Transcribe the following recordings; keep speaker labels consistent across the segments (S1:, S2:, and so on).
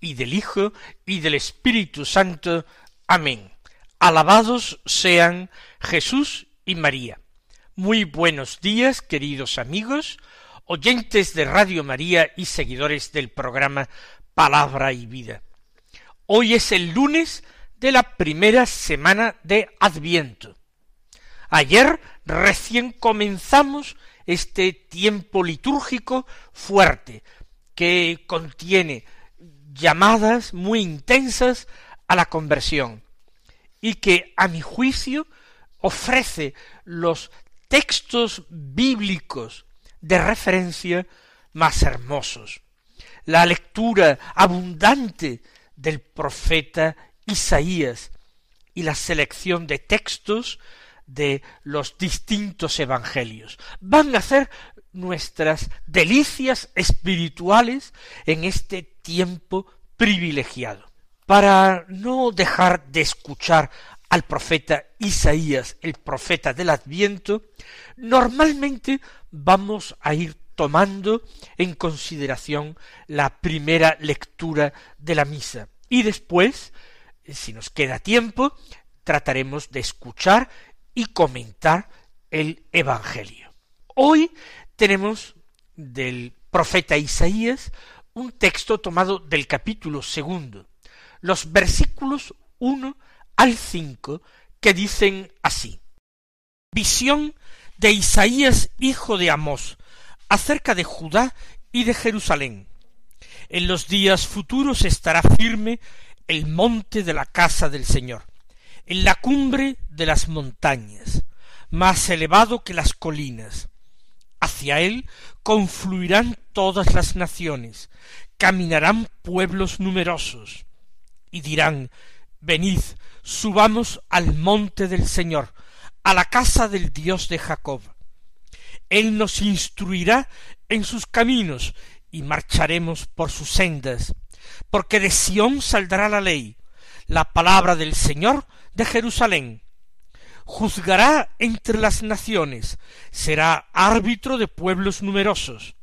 S1: y del Hijo, y del Espíritu Santo. Amén. Alabados sean Jesús y María. Muy buenos días, queridos amigos, oyentes de Radio María y seguidores del programa Palabra y Vida. Hoy es el lunes de la primera semana de Adviento. Ayer recién comenzamos este tiempo litúrgico fuerte, que contiene llamadas muy intensas a la conversión y que a mi juicio ofrece los textos bíblicos de referencia más hermosos. La lectura abundante del profeta Isaías y la selección de textos de los distintos evangelios van a hacer nuestras delicias espirituales en este tiempo privilegiado. Para no dejar de escuchar al profeta Isaías, el profeta del Adviento, normalmente vamos a ir tomando en consideración la primera lectura de la misa y después, si nos queda tiempo, trataremos de escuchar y comentar el Evangelio. Hoy tenemos del profeta Isaías un texto tomado del capítulo segundo, los versículos uno al cinco, que dicen así. Visión de Isaías hijo de Amós, acerca de Judá y de Jerusalén. En los días futuros estará firme el monte de la casa del Señor, en la cumbre de las montañas, más elevado que las colinas, Hacia él confluirán todas las naciones, caminarán pueblos numerosos, y dirán, Venid, subamos al monte del Señor, a la casa del Dios de Jacob. Él nos instruirá en sus caminos, y marcharemos por sus sendas, porque de Sión saldrá la ley, la palabra del Señor de Jerusalén juzgará entre las naciones, será árbitro de pueblos numerosos.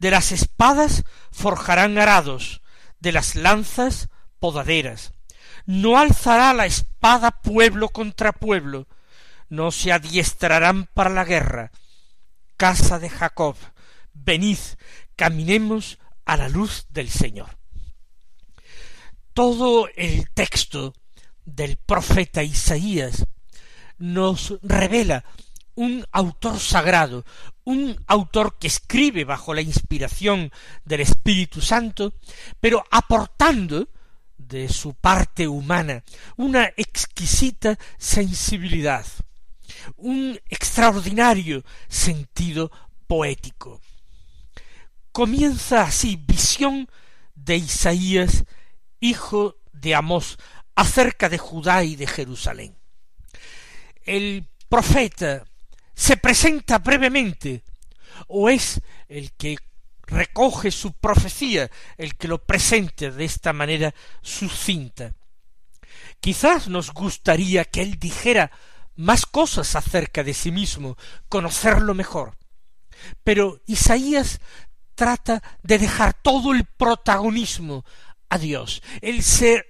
S1: De las espadas forjarán arados, de las lanzas podaderas. No alzará la espada pueblo contra pueblo, no se adiestrarán para la guerra. Casa de Jacob, venid, caminemos a la luz del Señor. Todo el texto del profeta Isaías nos revela un autor sagrado, un autor que escribe bajo la inspiración del Espíritu Santo, pero aportando de su parte humana una exquisita sensibilidad, un extraordinario sentido poético. Comienza así visión de Isaías, hijo de Amós, acerca de Judá y de Jerusalén el profeta se presenta brevemente o es el que recoge su profecía el que lo presente de esta manera sucinta. Quizás nos gustaría que él dijera más cosas acerca de sí mismo, conocerlo mejor. Pero Isaías trata de dejar todo el protagonismo a Dios. Él se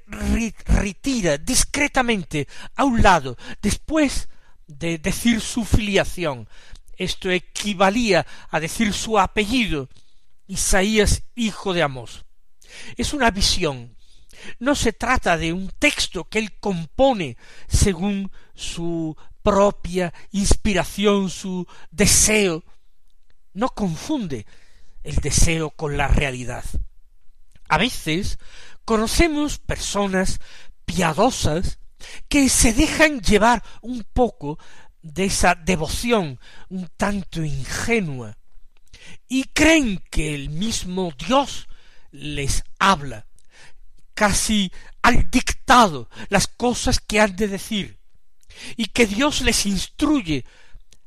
S1: retira discretamente a un lado después de decir su filiación. Esto equivalía a decir su apellido, Isaías hijo de Amós. Es una visión. No se trata de un texto que él compone según su propia inspiración, su deseo. No confunde el deseo con la realidad. A veces conocemos personas piadosas que se dejan llevar un poco de esa devoción un tanto ingenua y creen que el mismo Dios les habla, casi al dictado las cosas que han de decir, y que Dios les instruye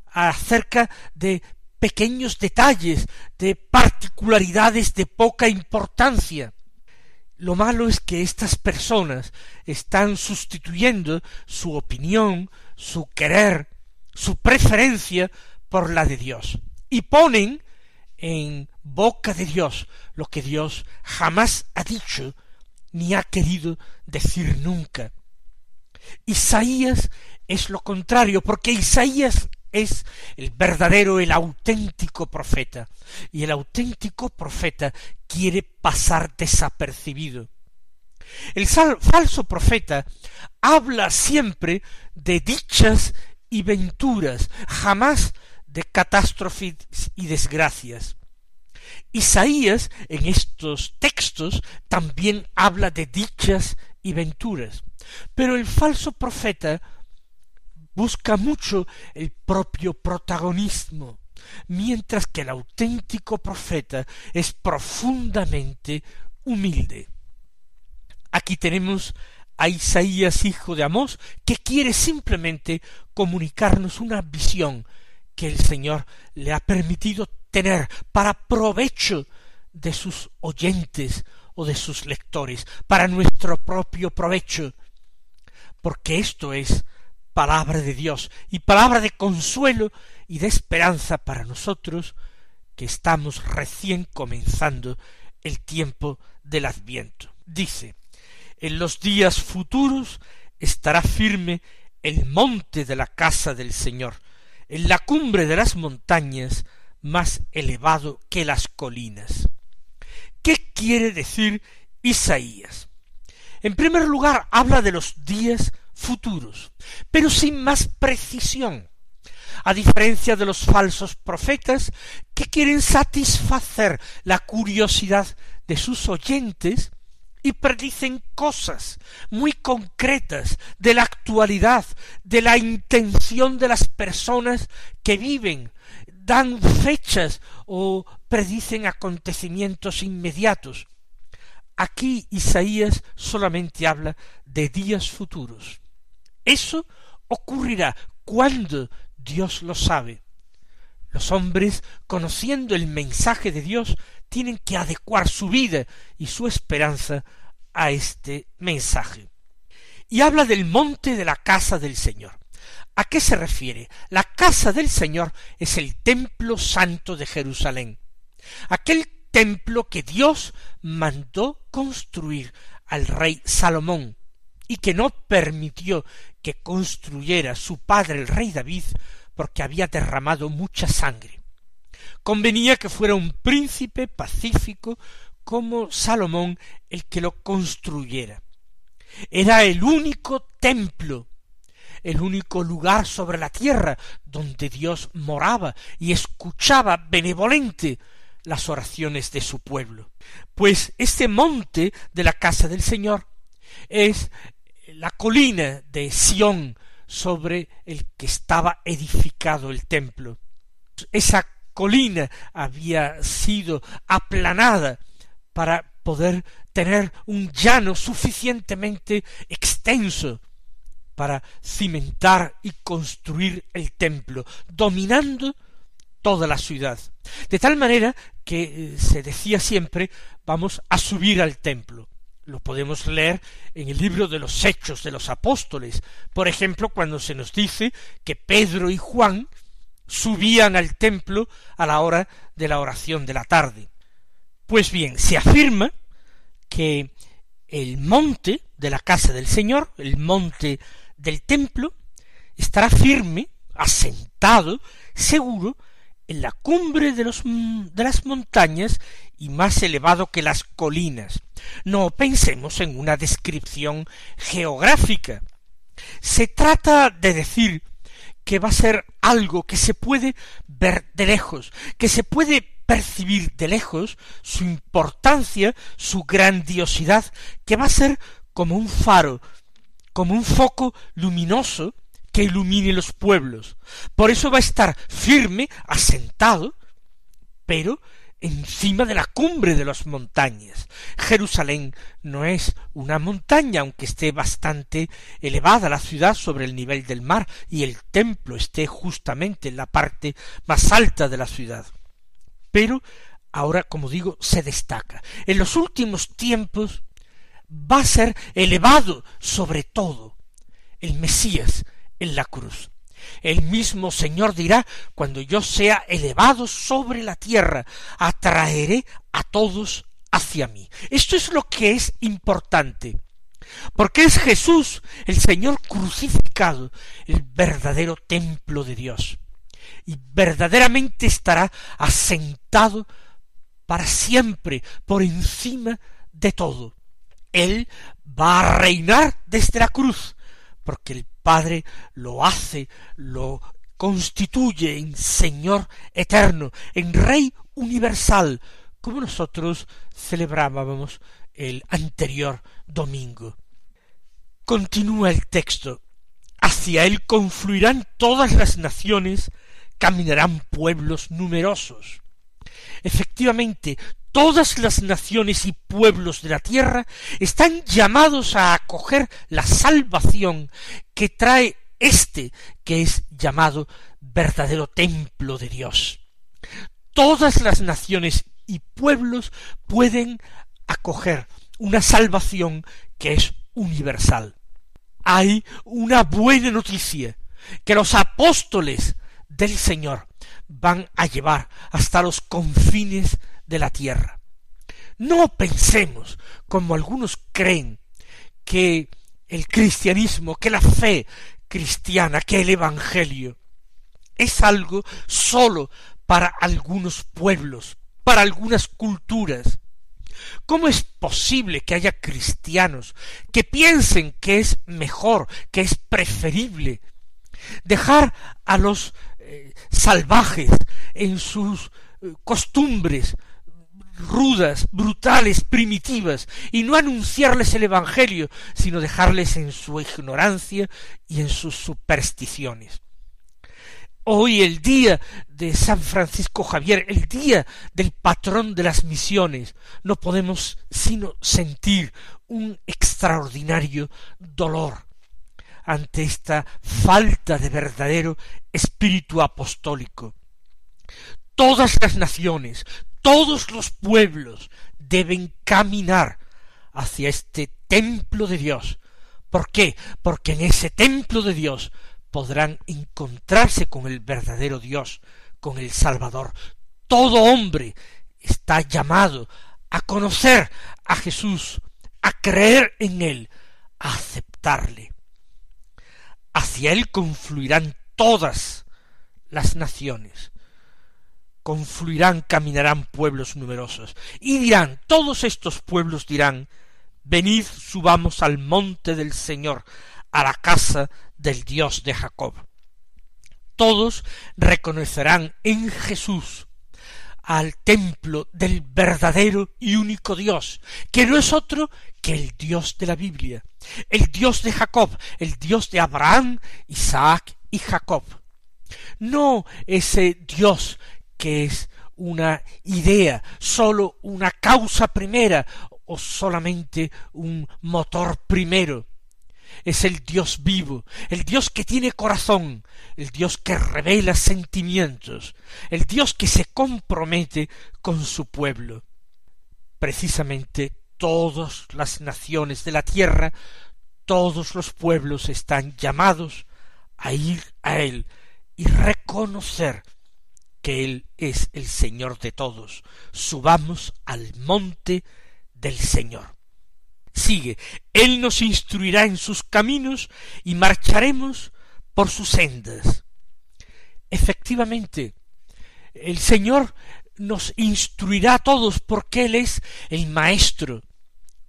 S1: acerca de pequeños detalles, de particularidades de poca importancia. Lo malo es que estas personas están sustituyendo su opinión, su querer, su preferencia por la de Dios, y ponen en boca de Dios lo que Dios jamás ha dicho ni ha querido decir nunca. Isaías es lo contrario, porque Isaías es el verdadero, el auténtico profeta, y el auténtico profeta quiere pasar desapercibido. El falso profeta habla siempre de dichas y venturas, jamás de catástrofes y desgracias. Isaías en estos textos también habla de dichas y venturas, pero el falso profeta busca mucho el propio protagonismo, mientras que el auténtico profeta es profundamente humilde. Aquí tenemos a Isaías, hijo de Amós, que quiere simplemente comunicarnos una visión que el Señor le ha permitido tener para provecho de sus oyentes o de sus lectores, para nuestro propio provecho, porque esto es palabra de Dios y palabra de consuelo y de esperanza para nosotros que estamos recién comenzando el tiempo del adviento. Dice, en los días futuros estará firme el monte de la casa del Señor, en la cumbre de las montañas, más elevado que las colinas. ¿Qué quiere decir Isaías? En primer lugar, habla de los días futuros, pero sin más precisión, a diferencia de los falsos profetas que quieren satisfacer la curiosidad de sus oyentes y predicen cosas muy concretas de la actualidad, de la intención de las personas que viven, dan fechas o predicen acontecimientos inmediatos. Aquí Isaías solamente habla de días futuros. Eso ocurrirá cuando Dios lo sabe. Los hombres, conociendo el mensaje de Dios, tienen que adecuar su vida y su esperanza a este mensaje. Y habla del monte de la casa del Señor. ¿A qué se refiere? La casa del Señor es el templo santo de Jerusalén. Aquel templo que Dios mandó construir al rey Salomón y que no permitió que construyera su padre el rey David porque había derramado mucha sangre. Convenía que fuera un príncipe pacífico como Salomón el que lo construyera. Era el único templo, el único lugar sobre la tierra donde Dios moraba y escuchaba benevolente las oraciones de su pueblo. Pues este monte de la casa del Señor es la colina de Sión sobre el que estaba edificado el templo. Esa colina había sido aplanada para poder tener un llano suficientemente extenso para cimentar y construir el templo, dominando toda la ciudad. De tal manera que eh, se decía siempre vamos a subir al templo. Lo podemos leer en el libro de los Hechos de los Apóstoles, por ejemplo, cuando se nos dice que Pedro y Juan subían al templo a la hora de la oración de la tarde. Pues bien, se afirma que el monte de la casa del Señor, el monte del templo, estará firme, asentado, seguro, en la cumbre de, los, de las montañas y más elevado que las colinas. No pensemos en una descripción geográfica. Se trata de decir que va a ser algo que se puede ver de lejos, que se puede percibir de lejos su importancia, su grandiosidad, que va a ser como un faro, como un foco luminoso que ilumine los pueblos. Por eso va a estar firme, asentado, pero encima de la cumbre de las montañas. Jerusalén no es una montaña, aunque esté bastante elevada la ciudad sobre el nivel del mar y el templo esté justamente en la parte más alta de la ciudad. Pero ahora, como digo, se destaca. En los últimos tiempos va a ser elevado sobre todo el Mesías en la cruz. El mismo Señor dirá, cuando yo sea elevado sobre la tierra, atraeré a todos hacia mí. Esto es lo que es importante, porque es Jesús, el Señor crucificado, el verdadero templo de Dios, y verdaderamente estará asentado para siempre por encima de todo. Él va a reinar desde la cruz, porque el Padre lo hace, lo constituye en Señor eterno, en Rey universal, como nosotros celebrábamos el anterior domingo. Continúa el texto. Hacia él confluirán todas las naciones, caminarán pueblos numerosos. Efectivamente, todas las naciones y pueblos de la tierra están llamados a acoger la salvación que trae este que es llamado verdadero templo de Dios. Todas las naciones y pueblos pueden acoger una salvación que es universal. Hay una buena noticia, que los apóstoles del Señor van a llevar hasta los confines de la tierra. No pensemos, como algunos creen, que el cristianismo, que la fe cristiana, que el Evangelio es algo sólo para algunos pueblos, para algunas culturas. ¿Cómo es posible que haya cristianos que piensen que es mejor, que es preferible dejar a los eh, salvajes en sus eh, costumbres, rudas, brutales, primitivas, y no anunciarles el Evangelio, sino dejarles en su ignorancia y en sus supersticiones. Hoy el día de San Francisco Javier, el día del patrón de las misiones, no podemos sino sentir un extraordinario dolor ante esta falta de verdadero espíritu apostólico. Todas las naciones, todos los pueblos deben caminar hacia este templo de Dios. ¿Por qué? Porque en ese templo de Dios podrán encontrarse con el verdadero Dios, con el Salvador. Todo hombre está llamado a conocer a Jesús, a creer en Él, a aceptarle. Hacia Él confluirán todas las naciones. Confluirán, caminarán pueblos numerosos, y dirán, todos estos pueblos dirán, venid, subamos al monte del Señor, a la casa del Dios de Jacob. Todos reconocerán en Jesús al templo del verdadero y único Dios, que no es otro que el Dios de la Biblia, el Dios de Jacob, el Dios de Abraham, Isaac y Jacob. No ese Dios que es una idea, sólo una causa primera o solamente un motor primero. Es el Dios vivo, el Dios que tiene corazón, el Dios que revela sentimientos, el Dios que se compromete con su pueblo. Precisamente todas las naciones de la tierra, todos los pueblos están llamados a ir a Él y reconocer que Él es el Señor de todos. Subamos al monte del Señor. Sigue, Él nos instruirá en sus caminos y marcharemos por sus sendas. Efectivamente, el Señor nos instruirá a todos porque Él es el Maestro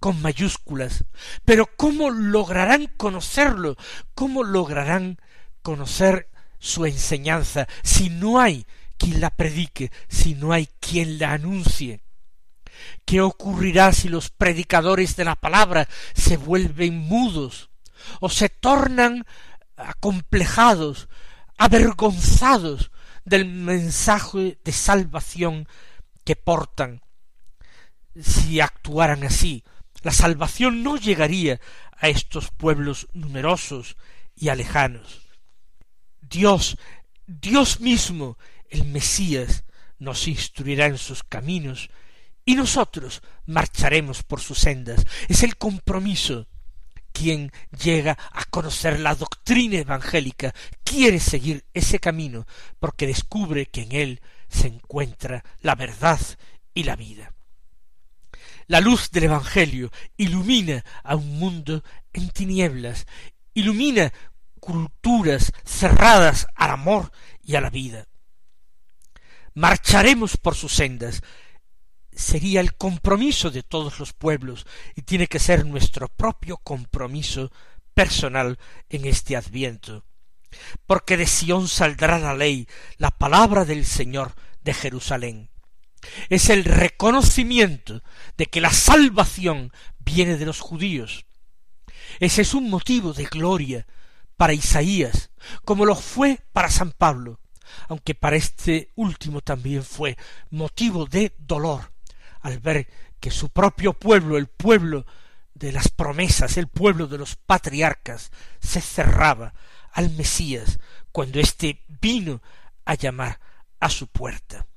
S1: con mayúsculas. Pero ¿cómo lograrán conocerlo? ¿Cómo lograrán conocer su enseñanza si no hay quien la predique si no hay quien la anuncie? ¿Qué ocurrirá si los predicadores de la palabra se vuelven mudos o se tornan acomplejados, avergonzados del mensaje de salvación que portan. Si actuaran así, la salvación no llegaría a estos pueblos numerosos y alejanos. Dios, Dios mismo, el Mesías, nos instruirá en sus caminos y nosotros marcharemos por sus sendas. Es el compromiso. Quien llega a conocer la doctrina evangélica quiere seguir ese camino porque descubre que en él se encuentra la verdad y la vida. La luz del Evangelio ilumina a un mundo en tinieblas, ilumina culturas cerradas al amor y a la vida. Marcharemos por sus sendas. Sería el compromiso de todos los pueblos y tiene que ser nuestro propio compromiso personal en este adviento. Porque de Sión saldrá la ley, la palabra del Señor de Jerusalén. Es el reconocimiento de que la salvación viene de los judíos. Ese es un motivo de gloria para Isaías, como lo fue para San Pablo, aunque para este último también fue motivo de dolor al ver que su propio pueblo, el pueblo de las promesas, el pueblo de los patriarcas, se cerraba al Mesías cuando éste vino a llamar a su puerta.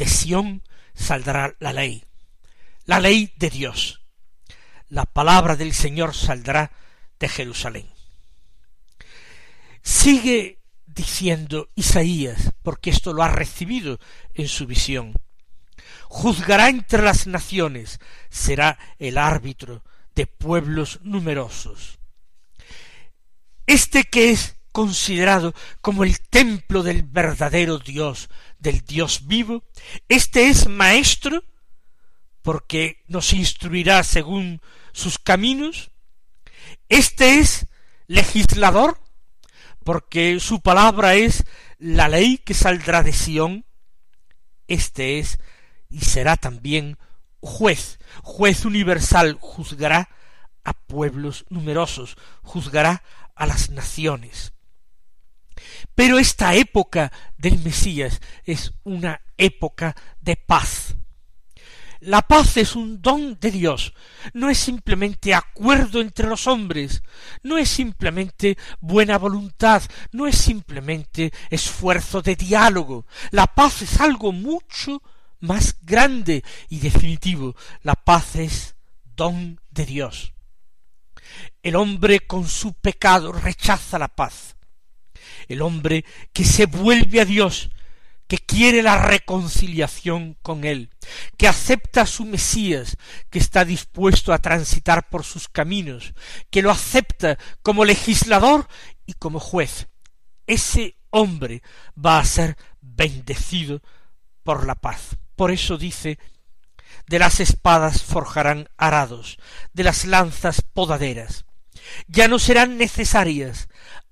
S1: De Sión saldrá la ley, la ley de Dios. La palabra del Señor saldrá de Jerusalén. Sigue diciendo Isaías, porque esto lo ha recibido en su visión. Juzgará entre las naciones, será el árbitro de pueblos numerosos. Este que es considerado como el templo del verdadero Dios, del Dios vivo, este es maestro porque nos instruirá según sus caminos, este es legislador porque su palabra es la ley que saldrá de Sión, este es y será también juez, juez universal, juzgará a pueblos numerosos, juzgará a las naciones. Pero esta época del Mesías es una época de paz, la paz es un don de Dios, no es simplemente acuerdo entre los hombres, no es simplemente buena voluntad, no es simplemente esfuerzo de diálogo. La paz es algo mucho más grande y definitivo. La paz es don de Dios. El hombre con su pecado rechaza la paz. El hombre que se vuelve a Dios que quiere la reconciliación con él, que acepta a su Mesías, que está dispuesto a transitar por sus caminos, que lo acepta como legislador y como juez. Ese hombre va a ser bendecido por la paz. Por eso dice de las espadas forjarán arados, de las lanzas podaderas. Ya no serán necesarias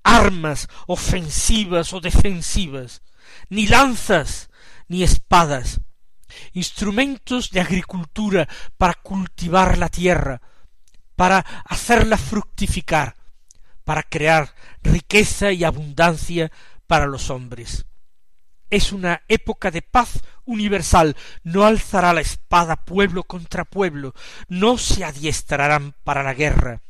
S1: armas ofensivas o defensivas, ni lanzas, ni espadas, instrumentos de agricultura para cultivar la tierra, para hacerla fructificar, para crear riqueza y abundancia para los hombres. Es una época de paz universal, no alzará la espada pueblo contra pueblo, no se adiestrarán para la guerra.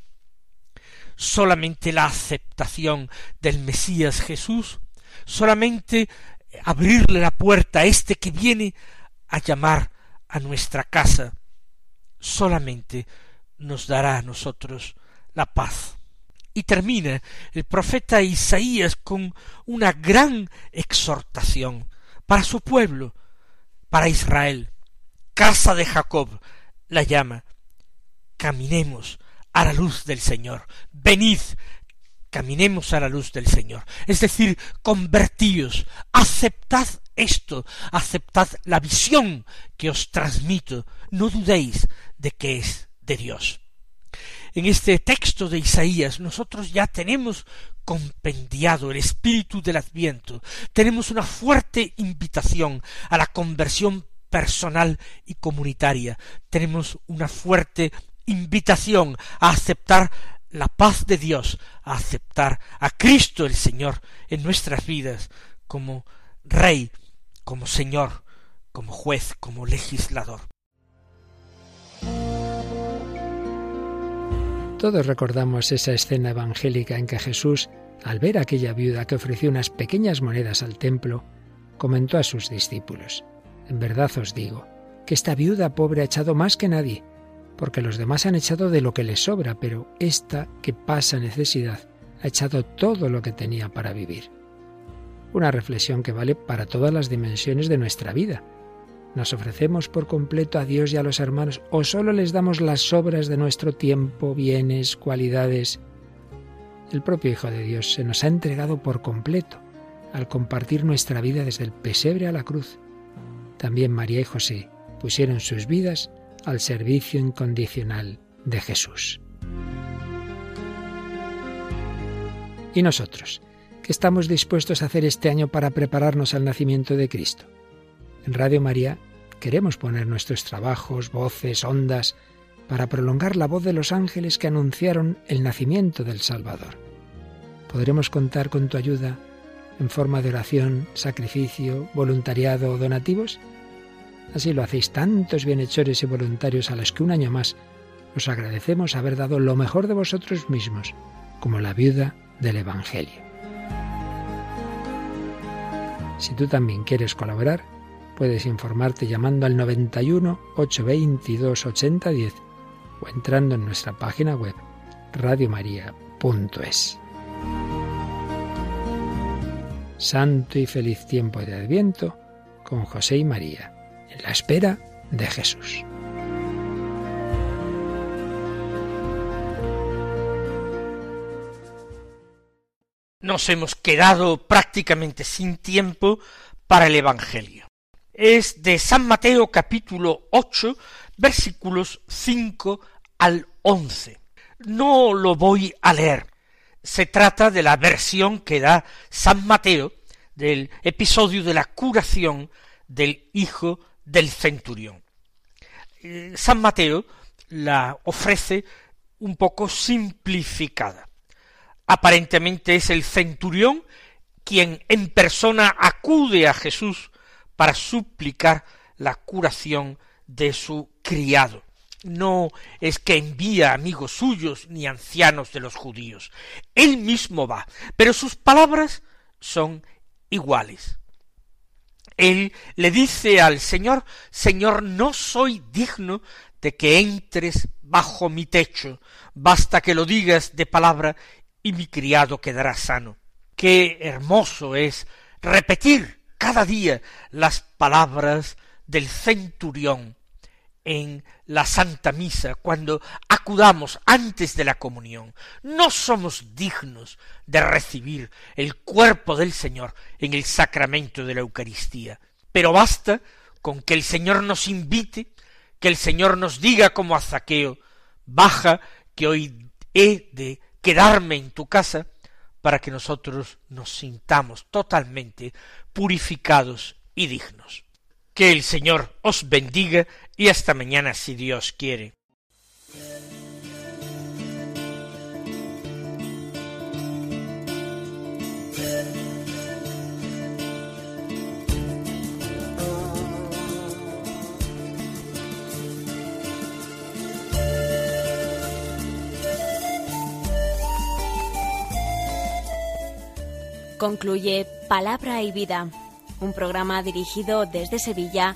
S1: Solamente la aceptación del Mesías Jesús, solamente abrirle la puerta a este que viene a llamar a nuestra casa, solamente nos dará a nosotros la paz. Y termina el profeta Isaías con una gran exhortación para su pueblo, para Israel. Casa de Jacob la llama. Caminemos a la luz del Señor. Venid, caminemos a la luz del Señor. Es decir, convertíos, aceptad esto, aceptad la visión que os transmito, no dudéis de que es de Dios. En este texto de Isaías nosotros ya tenemos compendiado el espíritu del adviento, tenemos una fuerte invitación a la conversión personal y comunitaria, tenemos una fuerte invitación a aceptar la paz de Dios, a aceptar a Cristo el Señor en nuestras vidas como Rey, como Señor, como juez, como legislador.
S2: Todos recordamos esa escena evangélica en que Jesús, al ver aquella viuda que ofreció unas pequeñas monedas al templo, comentó a sus discípulos, En verdad os digo, que esta viuda pobre ha echado más que nadie, porque los demás han echado de lo que les sobra, pero esta que pasa necesidad ha echado todo lo que tenía para vivir. Una reflexión que vale para todas las dimensiones de nuestra vida. ¿Nos ofrecemos por completo a Dios y a los hermanos o solo les damos las sobras de nuestro tiempo, bienes, cualidades? El propio Hijo de Dios se nos ha entregado por completo al compartir nuestra vida desde el pesebre a la cruz. También María y José pusieron sus vidas al servicio incondicional de Jesús. ¿Y nosotros? ¿Qué estamos dispuestos a hacer este año para prepararnos al nacimiento de Cristo? En Radio María queremos poner nuestros trabajos, voces, ondas, para prolongar la voz de los ángeles que anunciaron el nacimiento del Salvador. ¿Podremos contar con tu ayuda en forma de oración, sacrificio, voluntariado o donativos? Así lo hacéis tantos bienhechores y voluntarios a los que un año más os agradecemos haber dado lo mejor de vosotros mismos, como la viuda del Evangelio. Si tú también quieres colaborar, puedes informarte llamando al 91 822 8010 o entrando en nuestra página web radiomaria.es. Santo y feliz tiempo de Adviento con José y María en la espera de Jesús.
S1: Nos hemos quedado prácticamente sin tiempo para el Evangelio. Es de San Mateo capítulo 8 versículos 5 al 11. No lo voy a leer. Se trata de la versión que da San Mateo del episodio de la curación del hijo del centurión. Eh, San Mateo la ofrece un poco simplificada. Aparentemente es el centurión quien en persona acude a Jesús para suplicar la curación de su criado. No es que envía amigos suyos ni ancianos de los judíos. Él mismo va, pero sus palabras son iguales él le dice al Señor, Señor, no soy digno de que entres bajo mi techo, basta que lo digas de palabra y mi criado quedará sano. Qué hermoso es repetir cada día las palabras del centurión en la Santa Misa, cuando acudamos antes de la comunión. No somos dignos de recibir el cuerpo del Señor en el sacramento de la Eucaristía, pero basta con que el Señor nos invite, que el Señor nos diga como a Zaqueo, baja, que hoy he de quedarme en tu casa, para que nosotros nos sintamos totalmente purificados y dignos. Que el Señor os bendiga y hasta mañana si Dios quiere.
S3: Concluye Palabra y Vida un programa dirigido desde Sevilla